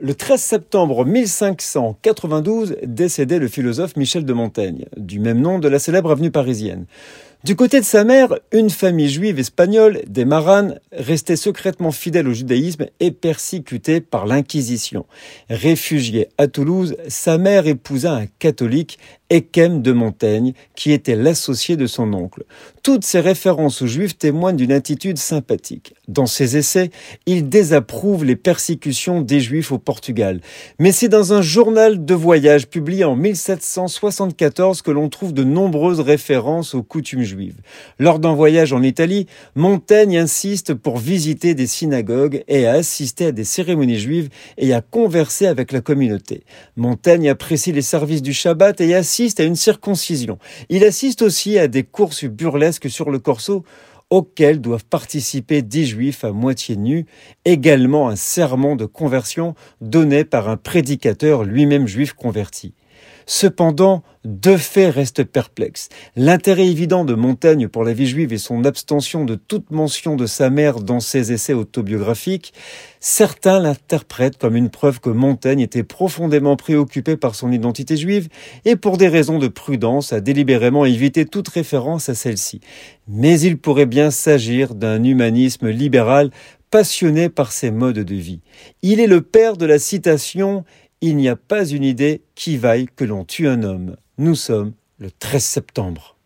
Le 13 septembre 1592 décédait le philosophe Michel de Montaigne, du même nom de la célèbre avenue parisienne. Du côté de sa mère, une famille juive espagnole, des Maranes, restait secrètement fidèle au judaïsme et persécutée par l'Inquisition. Réfugiée à Toulouse, sa mère épousa un catholique Ekem de Montaigne, qui était l'associé de son oncle. Toutes ces références aux Juifs témoignent d'une attitude sympathique. Dans ses essais, il désapprouve les persécutions des Juifs au Portugal. Mais c'est dans un journal de voyage publié en 1774 que l'on trouve de nombreuses références aux coutumes Lors d'un voyage en Italie, Montaigne insiste pour visiter des synagogues et à assister à des cérémonies juives et à converser avec la communauté. Montaigne apprécie les services du Shabbat et assiste à une circoncision. Il assiste aussi à des courses burlesques sur le corso auxquelles doivent participer dix juifs à moitié nus, également un serment de conversion donné par un prédicateur lui-même juif converti. Cependant, deux faits restent perplexes. L'intérêt évident de Montaigne pour la vie juive et son abstention de toute mention de sa mère dans ses essais autobiographiques, certains l'interprètent comme une preuve que Montaigne était profondément préoccupé par son identité juive et pour des raisons de prudence a délibérément évité toute référence à celle-ci. Mais il pourrait bien s'agir d'un humanisme libéral passionné par ses modes de vie. Il est le père de la citation il n'y a pas une idée qui vaille que l'on tue un homme. Nous sommes le 13 septembre.